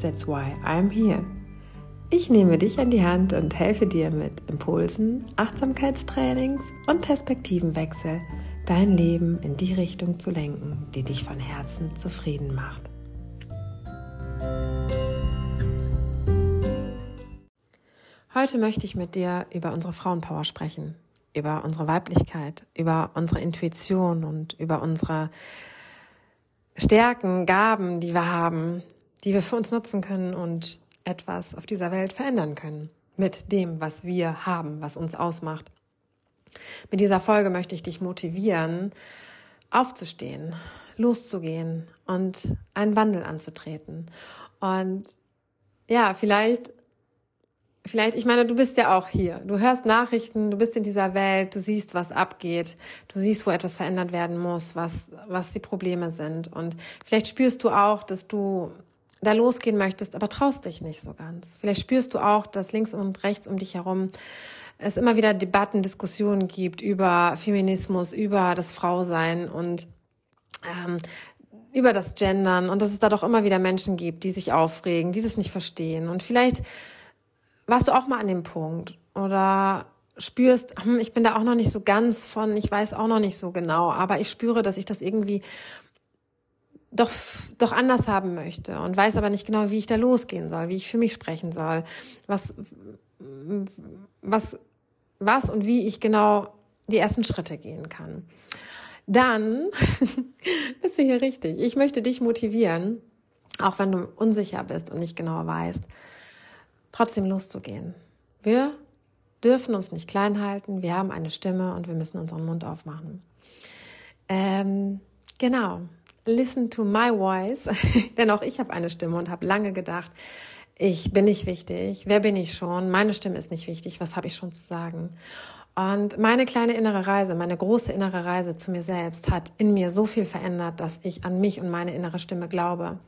That's why I'm here. Ich nehme dich an die Hand und helfe dir mit Impulsen, Achtsamkeitstrainings und Perspektivenwechsel, dein Leben in die Richtung zu lenken, die dich von Herzen zufrieden macht. Heute möchte ich mit dir über unsere Frauenpower sprechen, über unsere Weiblichkeit, über unsere Intuition und über unsere Stärken, Gaben, die wir haben, die wir für uns nutzen können und etwas auf dieser Welt verändern können mit dem, was wir haben, was uns ausmacht. Mit dieser Folge möchte ich dich motivieren, aufzustehen, loszugehen und einen Wandel anzutreten. Und ja, vielleicht vielleicht, ich meine, du bist ja auch hier. Du hörst Nachrichten, du bist in dieser Welt, du siehst, was abgeht, du siehst, wo etwas verändert werden muss, was, was die Probleme sind. Und vielleicht spürst du auch, dass du da losgehen möchtest, aber traust dich nicht so ganz. Vielleicht spürst du auch, dass links und rechts um dich herum es immer wieder Debatten, Diskussionen gibt über Feminismus, über das Frausein und ähm, über das Gendern und dass es da doch immer wieder Menschen gibt, die sich aufregen, die das nicht verstehen. Und vielleicht warst du auch mal an dem Punkt oder spürst, hm, ich bin da auch noch nicht so ganz von, ich weiß auch noch nicht so genau, aber ich spüre, dass ich das irgendwie doch, doch anders haben möchte und weiß aber nicht genau, wie ich da losgehen soll, wie ich für mich sprechen soll, was, was, was und wie ich genau die ersten Schritte gehen kann. Dann bist du hier richtig. Ich möchte dich motivieren, auch wenn du unsicher bist und nicht genau weißt, trotzdem loszugehen. Wir dürfen uns nicht klein halten, wir haben eine Stimme und wir müssen unseren Mund aufmachen. Ähm, genau, listen to my voice, denn auch ich habe eine Stimme und habe lange gedacht, ich bin nicht wichtig, wer bin ich schon, meine Stimme ist nicht wichtig, was habe ich schon zu sagen. Und meine kleine innere Reise, meine große innere Reise zu mir selbst hat in mir so viel verändert, dass ich an mich und meine innere Stimme glaube.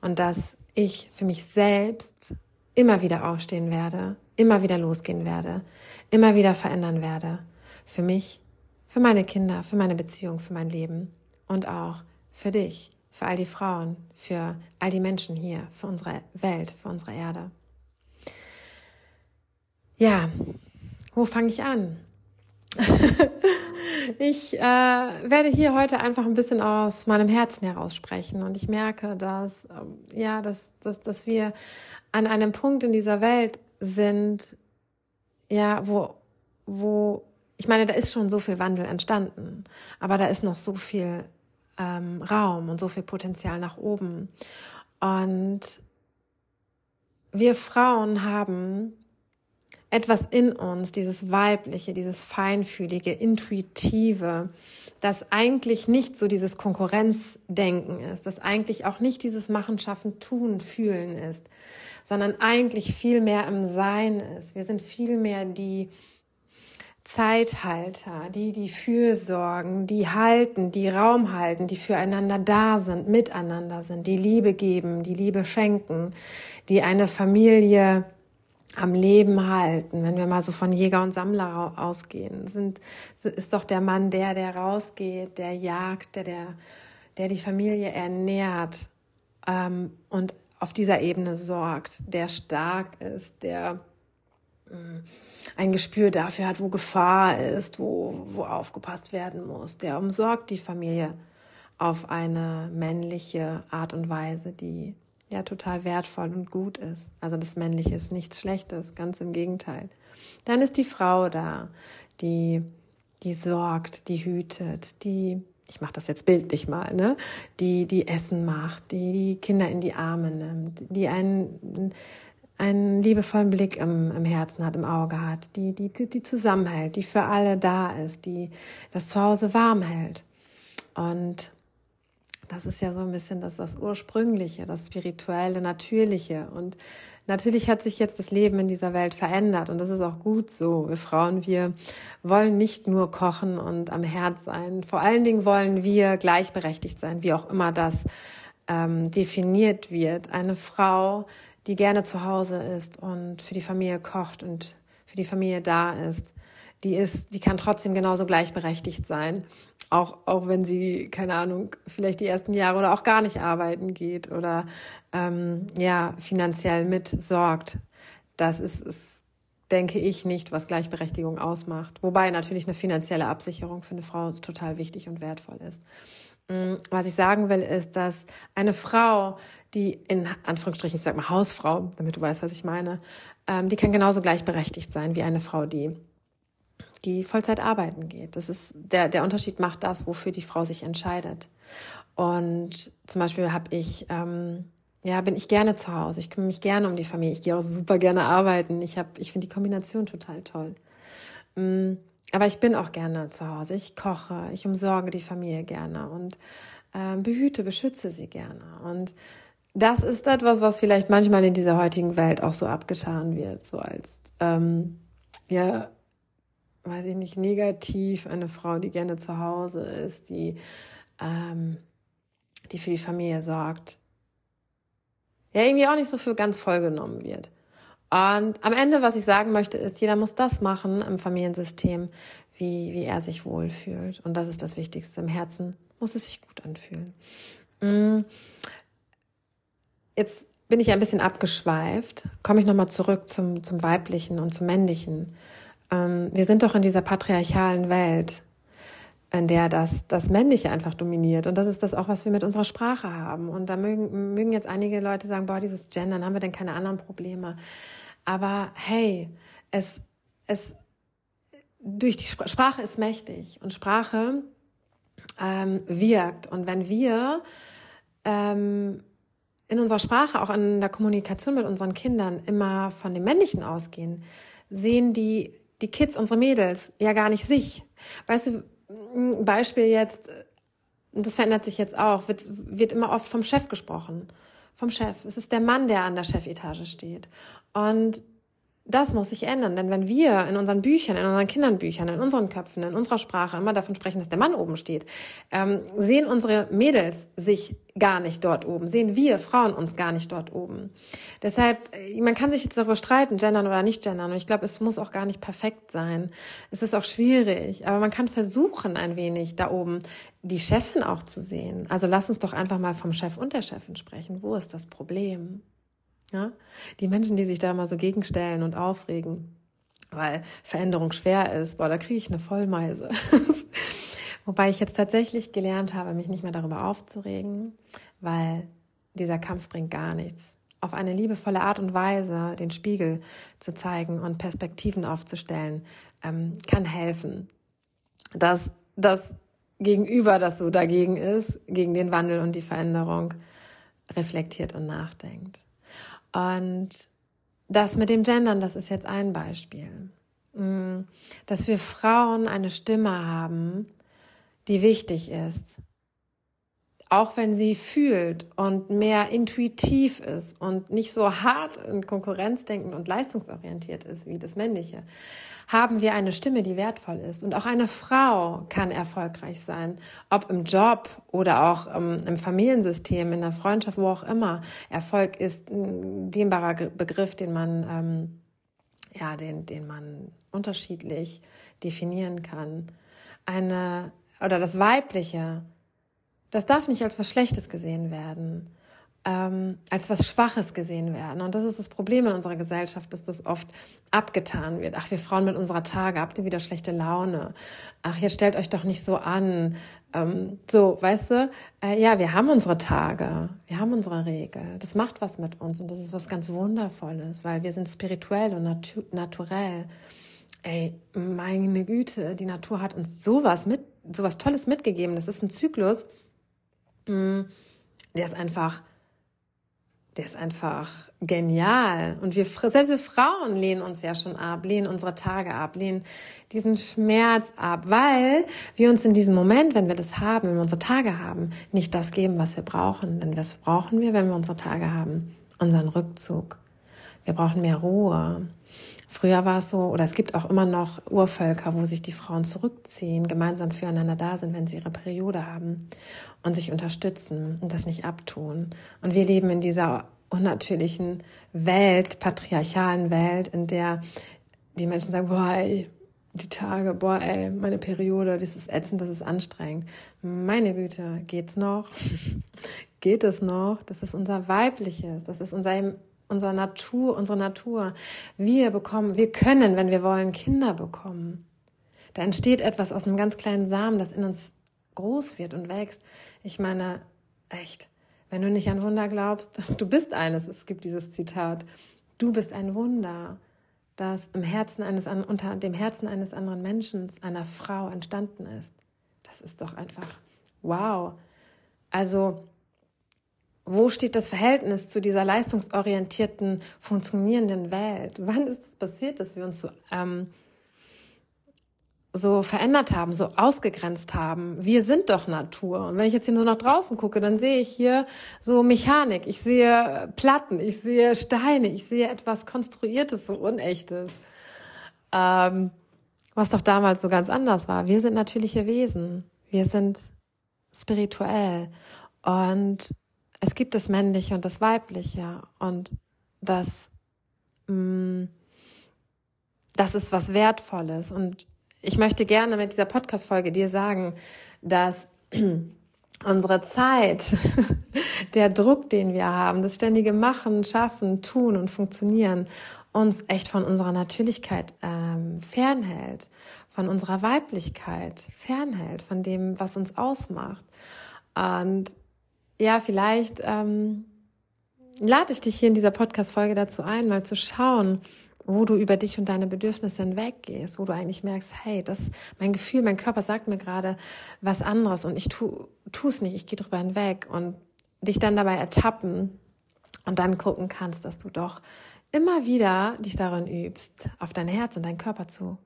Und dass ich für mich selbst immer wieder aufstehen werde, immer wieder losgehen werde, immer wieder verändern werde. Für mich, für meine Kinder, für meine Beziehung, für mein Leben und auch für dich, für all die Frauen, für all die Menschen hier, für unsere Welt, für unsere Erde. Ja, wo fange ich an? ich äh, werde hier heute einfach ein bisschen aus meinem Herzen heraus sprechen und ich merke, dass äh, ja, dass, dass, dass wir an einem Punkt in dieser Welt sind, ja, wo, wo, ich meine, da ist schon so viel Wandel entstanden, aber da ist noch so viel ähm, Raum und so viel Potenzial nach oben. Und wir Frauen haben etwas in uns, dieses weibliche, dieses feinfühlige, intuitive, das eigentlich nicht so dieses Konkurrenzdenken ist, das eigentlich auch nicht dieses Machen, Schaffen, Tun, Fühlen ist, sondern eigentlich viel mehr im Sein ist. Wir sind viel mehr die Zeithalter, die die Fürsorgen, die halten, die Raum halten, die füreinander da sind, miteinander sind, die Liebe geben, die Liebe schenken, die eine Familie am Leben halten. Wenn wir mal so von Jäger und Sammler ausgehen, sind, ist doch der Mann der, der rausgeht, der jagt, der, der, der die Familie ernährt ähm, und auf dieser Ebene sorgt, der stark ist, der ein Gespür dafür hat, wo Gefahr ist, wo, wo aufgepasst werden muss, der umsorgt die Familie auf eine männliche Art und Weise, die ja total wertvoll und gut ist. Also das Männliche ist nichts Schlechtes, ganz im Gegenteil. Dann ist die Frau da, die, die sorgt, die hütet, die, ich mache das jetzt bildlich mal, ne, die, die Essen macht, die die Kinder in die Arme nimmt, die einen, einen liebevollen Blick im, im Herzen hat, im Auge hat, die, die, die zusammenhält, die für alle da ist, die das Zuhause warm hält. Und das ist ja so ein bisschen das, das Ursprüngliche, das Spirituelle, Natürliche. Und natürlich hat sich jetzt das Leben in dieser Welt verändert und das ist auch gut so. Wir Frauen, wir wollen nicht nur kochen und am Herd sein. Vor allen Dingen wollen wir gleichberechtigt sein, wie auch immer das ähm, definiert wird. Eine Frau, die gerne zu Hause ist und für die Familie kocht und für die Familie da ist, die ist, die kann trotzdem genauso gleichberechtigt sein. Auch, auch wenn sie, keine Ahnung, vielleicht die ersten Jahre oder auch gar nicht arbeiten geht oder ähm, ja, finanziell mitsorgt. Das ist, ist, denke ich, nicht, was Gleichberechtigung ausmacht. Wobei natürlich eine finanzielle Absicherung für eine Frau total wichtig und wertvoll ist. Mm, was ich sagen will, ist, dass eine Frau, die in Anführungsstrichen, ich sag mal Hausfrau, damit du weißt, was ich meine, ähm, die kann genauso gleichberechtigt sein wie eine Frau, die die Vollzeit arbeiten geht. Das ist der der Unterschied macht das, wofür die Frau sich entscheidet. Und zum Beispiel habe ich ähm, ja bin ich gerne zu Hause. Ich kümmere mich gerne um die Familie. Ich gehe auch super gerne arbeiten. Ich habe ich finde die Kombination total toll. Mm, aber ich bin auch gerne zu Hause. Ich koche, ich umsorge die Familie gerne und äh, behüte, beschütze sie gerne. Und das ist etwas, was vielleicht manchmal in dieser heutigen Welt auch so abgetan wird, so als ähm, ja weiß ich nicht, negativ, eine Frau, die gerne zu Hause ist, die, ähm, die für die Familie sorgt, ja irgendwie auch nicht so für ganz voll genommen wird. Und am Ende, was ich sagen möchte, ist, jeder muss das machen im Familiensystem, wie, wie er sich wohlfühlt. Und das ist das Wichtigste. Im Herzen muss es sich gut anfühlen. Mm. Jetzt bin ich ein bisschen abgeschweift. Komme ich nochmal zurück zum, zum Weiblichen und zum Männlichen. Ähm, wir sind doch in dieser patriarchalen Welt, in der das, das Männliche einfach dominiert. Und das ist das auch, was wir mit unserer Sprache haben. Und da mögen, mögen jetzt einige Leute sagen, boah, dieses Gendern, haben wir denn keine anderen Probleme? Aber hey, es, es, durch die Sprache ist mächtig und Sprache ähm, wirkt. Und wenn wir ähm, in unserer Sprache, auch in der Kommunikation mit unseren Kindern immer von dem Männlichen ausgehen, sehen die die Kids, unsere Mädels, ja gar nicht sich. Weißt du, ein Beispiel jetzt, das verändert sich jetzt auch, wird, wird immer oft vom Chef gesprochen. Vom Chef. Es ist der Mann, der an der Chefetage steht. Und das muss sich ändern, denn wenn wir in unseren Büchern, in unseren Kindernbüchern, in unseren Köpfen, in unserer Sprache immer davon sprechen, dass der Mann oben steht, ähm, sehen unsere Mädels sich gar nicht dort oben, sehen wir Frauen uns gar nicht dort oben. Deshalb, äh, man kann sich jetzt darüber streiten, gendern oder nicht gendern, und ich glaube, es muss auch gar nicht perfekt sein. Es ist auch schwierig, aber man kann versuchen, ein wenig da oben die Chefin auch zu sehen. Also lass uns doch einfach mal vom Chef und der Chefin sprechen. Wo ist das Problem? Ja? Die Menschen, die sich da mal so gegenstellen und aufregen, weil Veränderung schwer ist, boah, da kriege ich eine Vollmeise. Wobei ich jetzt tatsächlich gelernt habe, mich nicht mehr darüber aufzuregen, weil dieser Kampf bringt gar nichts. Auf eine liebevolle Art und Weise den Spiegel zu zeigen und Perspektiven aufzustellen, ähm, kann helfen. Dass das Gegenüber, das so dagegen ist, gegen den Wandel und die Veränderung, reflektiert und nachdenkt. Und das mit dem Gendern, das ist jetzt ein Beispiel. Mm, dass wir Frauen eine Stimme haben, die wichtig ist. Auch wenn sie fühlt und mehr intuitiv ist und nicht so hart in Konkurrenzdenken und leistungsorientiert ist wie das Männliche haben wir eine Stimme, die wertvoll ist. Und auch eine Frau kann erfolgreich sein, ob im Job oder auch ähm, im Familiensystem, in der Freundschaft, wo auch immer. Erfolg ist ein dehnbarer Begriff, den man, ähm, ja, den, den man unterschiedlich definieren kann. Eine, oder das Weibliche, das darf nicht als was Schlechtes gesehen werden ähm, als was Schwaches gesehen werden. Und das ist das Problem in unserer Gesellschaft, dass das oft abgetan wird. Ach, wir Frauen mit unserer Tage, habt ihr wieder schlechte Laune? Ach, ihr stellt euch doch nicht so an. Ähm, so, weißt du? Äh, ja, wir haben unsere Tage, wir haben unsere Regel. Das macht was mit uns und das ist was ganz Wundervolles, weil wir sind spirituell und natu naturell. Ey, meine Güte, die Natur hat uns sowas mit, sowas Tolles mitgegeben. Das ist ein Zyklus, der ist einfach der ist einfach genial. Und wir, selbst wir Frauen lehnen uns ja schon ab, lehnen unsere Tage ab, lehnen diesen Schmerz ab, weil wir uns in diesem Moment, wenn wir das haben, wenn wir unsere Tage haben, nicht das geben, was wir brauchen. Denn was brauchen wir, wenn wir unsere Tage haben? Unseren Rückzug. Wir brauchen mehr Ruhe. Früher war es so, oder es gibt auch immer noch Urvölker, wo sich die Frauen zurückziehen, gemeinsam füreinander da sind, wenn sie ihre Periode haben und sich unterstützen und das nicht abtun. Und wir leben in dieser unnatürlichen Welt, patriarchalen Welt, in der die Menschen sagen, boah, ey, die Tage, boah, ey, meine Periode, das ist ätzend, das ist anstrengend. Meine Güte, geht's noch? Geht es noch? Das ist unser weibliches, das ist unser unserer Natur, unsere Natur. Wir bekommen, wir können, wenn wir wollen, Kinder bekommen. Da entsteht etwas aus einem ganz kleinen Samen, das in uns groß wird und wächst. Ich meine, echt, wenn du nicht an Wunder glaubst, du bist eines. Es gibt dieses Zitat. Du bist ein Wunder, das im Herzen eines, unter dem Herzen eines anderen Menschen, einer Frau entstanden ist. Das ist doch einfach wow. Also, wo steht das Verhältnis zu dieser leistungsorientierten, funktionierenden Welt? Wann ist es passiert, dass wir uns so, ähm, so verändert haben, so ausgegrenzt haben? Wir sind doch Natur. Und wenn ich jetzt hier nur nach draußen gucke, dann sehe ich hier so Mechanik, ich sehe Platten, ich sehe Steine, ich sehe etwas Konstruiertes, so Unechtes. Ähm, was doch damals so ganz anders war. Wir sind natürliche Wesen. Wir sind spirituell. Und es gibt das Männliche und das Weibliche und das, mh, mm, das ist was Wertvolles. Und ich möchte gerne mit dieser Podcast-Folge dir sagen, dass unsere Zeit, der Druck, den wir haben, das ständige Machen, Schaffen, Tun und Funktionieren uns echt von unserer Natürlichkeit ähm, fernhält, von unserer Weiblichkeit fernhält, von dem, was uns ausmacht. Und ja, vielleicht ähm, lade ich dich hier in dieser Podcast-Folge dazu ein, mal zu schauen, wo du über dich und deine Bedürfnisse hinweggehst, wo du eigentlich merkst, hey, das, mein Gefühl, mein Körper sagt mir gerade was anderes und ich tu, tu's nicht, ich gehe drüber hinweg und dich dann dabei ertappen und dann gucken kannst, dass du doch immer wieder dich darin übst, auf dein Herz und deinen Körper zu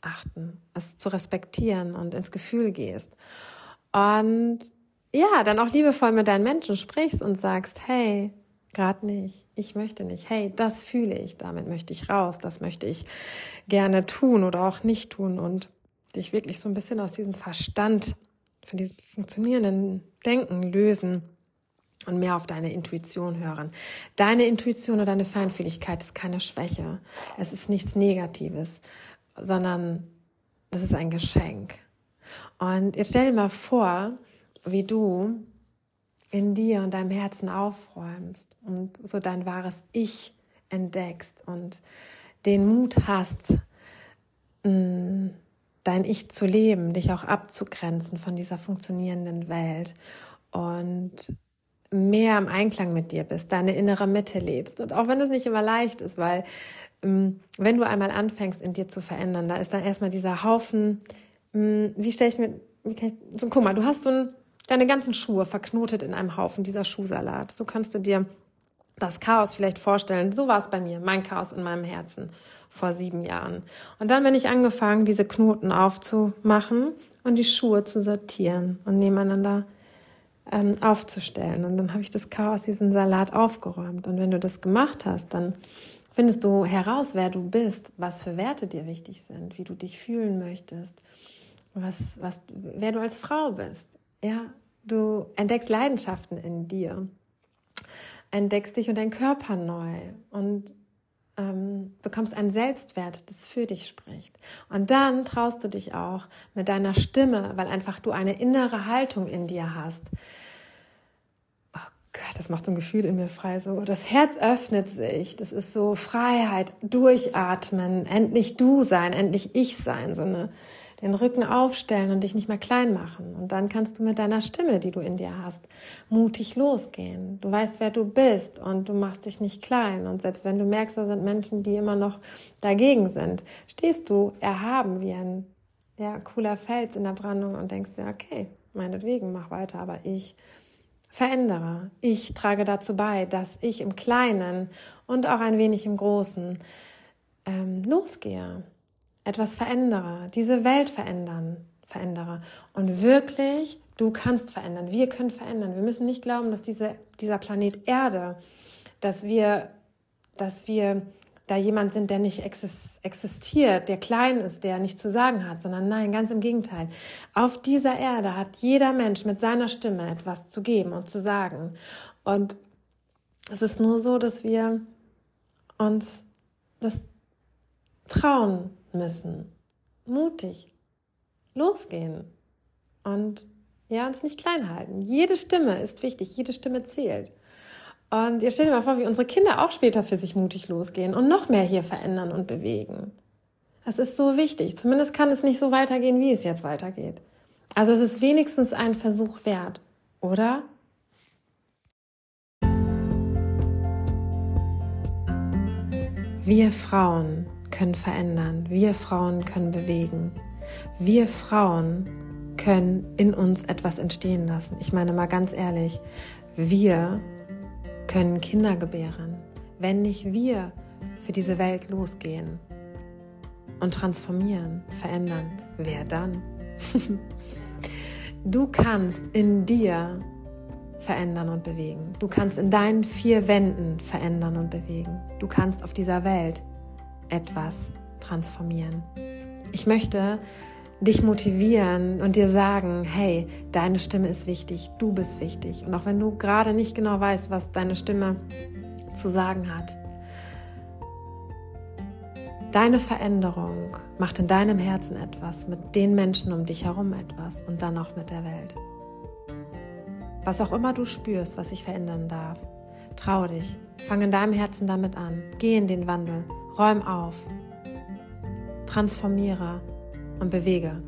achten, es zu respektieren und ins Gefühl gehst. Und ja, dann auch liebevoll mit deinen Menschen sprichst und sagst, hey, gerade nicht, ich möchte nicht, hey, das fühle ich, damit möchte ich raus, das möchte ich gerne tun oder auch nicht tun und dich wirklich so ein bisschen aus diesem Verstand, von diesem funktionierenden Denken lösen und mehr auf deine Intuition hören. Deine Intuition oder deine Feinfühligkeit ist keine Schwäche. Es ist nichts Negatives, sondern das ist ein Geschenk. Und jetzt stell dir mal vor, wie du in dir und deinem Herzen aufräumst und so dein wahres Ich entdeckst und den Mut hast, mm, dein Ich zu leben, dich auch abzugrenzen von dieser funktionierenden Welt und mehr im Einklang mit dir bist, deine innere Mitte lebst. Und auch wenn es nicht immer leicht ist, weil mm, wenn du einmal anfängst, in dir zu verändern, da ist dann erstmal dieser Haufen, mm, wie stelle ich mir, wie kann ich, so, guck mal, du hast so ein deine ganzen Schuhe verknotet in einem Haufen, dieser Schuhsalat. So kannst du dir das Chaos vielleicht vorstellen. So war es bei mir, mein Chaos in meinem Herzen vor sieben Jahren. Und dann bin ich angefangen, diese Knoten aufzumachen und die Schuhe zu sortieren und nebeneinander ähm, aufzustellen. Und dann habe ich das Chaos, diesen Salat aufgeräumt. Und wenn du das gemacht hast, dann findest du heraus, wer du bist, was für Werte dir wichtig sind, wie du dich fühlen möchtest, was, was, wer du als Frau bist. Ja, Du entdeckst Leidenschaften in dir, entdeckst dich und deinen Körper neu und ähm, bekommst einen Selbstwert, das für dich spricht. Und dann traust du dich auch mit deiner Stimme, weil einfach du eine innere Haltung in dir hast. Oh Gott, das macht so ein Gefühl in mir frei. So, das Herz öffnet sich. Das ist so Freiheit, durchatmen, endlich du sein, endlich ich sein. So eine den Rücken aufstellen und dich nicht mehr klein machen. Und dann kannst du mit deiner Stimme, die du in dir hast, mutig losgehen. Du weißt, wer du bist und du machst dich nicht klein. Und selbst wenn du merkst, da sind Menschen, die immer noch dagegen sind, stehst du erhaben wie ein ja, cooler Fels in der Brandung und denkst dir, okay, meinetwegen, mach weiter, aber ich verändere. Ich trage dazu bei, dass ich im Kleinen und auch ein wenig im Großen ähm, losgehe, etwas verändere, diese Welt verändern, verändere und wirklich du kannst verändern, wir können verändern. Wir müssen nicht glauben, dass diese, dieser Planet Erde, dass wir, dass wir da jemand sind, der nicht existiert, der klein ist, der nicht zu sagen hat, sondern nein, ganz im Gegenteil. Auf dieser Erde hat jeder Mensch mit seiner Stimme etwas zu geben und zu sagen. Und es ist nur so, dass wir uns das trauen müssen, mutig losgehen und ja, uns nicht klein halten. Jede Stimme ist wichtig, jede Stimme zählt. Und ihr stellt euch mal vor, wie unsere Kinder auch später für sich mutig losgehen und noch mehr hier verändern und bewegen. Das ist so wichtig. Zumindest kann es nicht so weitergehen, wie es jetzt weitergeht. Also es ist wenigstens ein Versuch wert, oder? Wir Frauen können verändern. Wir Frauen können bewegen. Wir Frauen können in uns etwas entstehen lassen. Ich meine mal ganz ehrlich, wir können Kinder gebären, wenn nicht wir für diese Welt losgehen und transformieren, verändern. Wer dann? du kannst in dir verändern und bewegen. Du kannst in deinen vier Wänden verändern und bewegen. Du kannst auf dieser Welt etwas transformieren. Ich möchte dich motivieren und dir sagen, hey, deine Stimme ist wichtig, du bist wichtig. Und auch wenn du gerade nicht genau weißt, was deine Stimme zu sagen hat, deine Veränderung macht in deinem Herzen etwas, mit den Menschen um dich herum etwas und dann auch mit der Welt. Was auch immer du spürst, was sich verändern darf, trau dich, fang in deinem Herzen damit an, geh in den Wandel, räum auf, transformiere und bewege.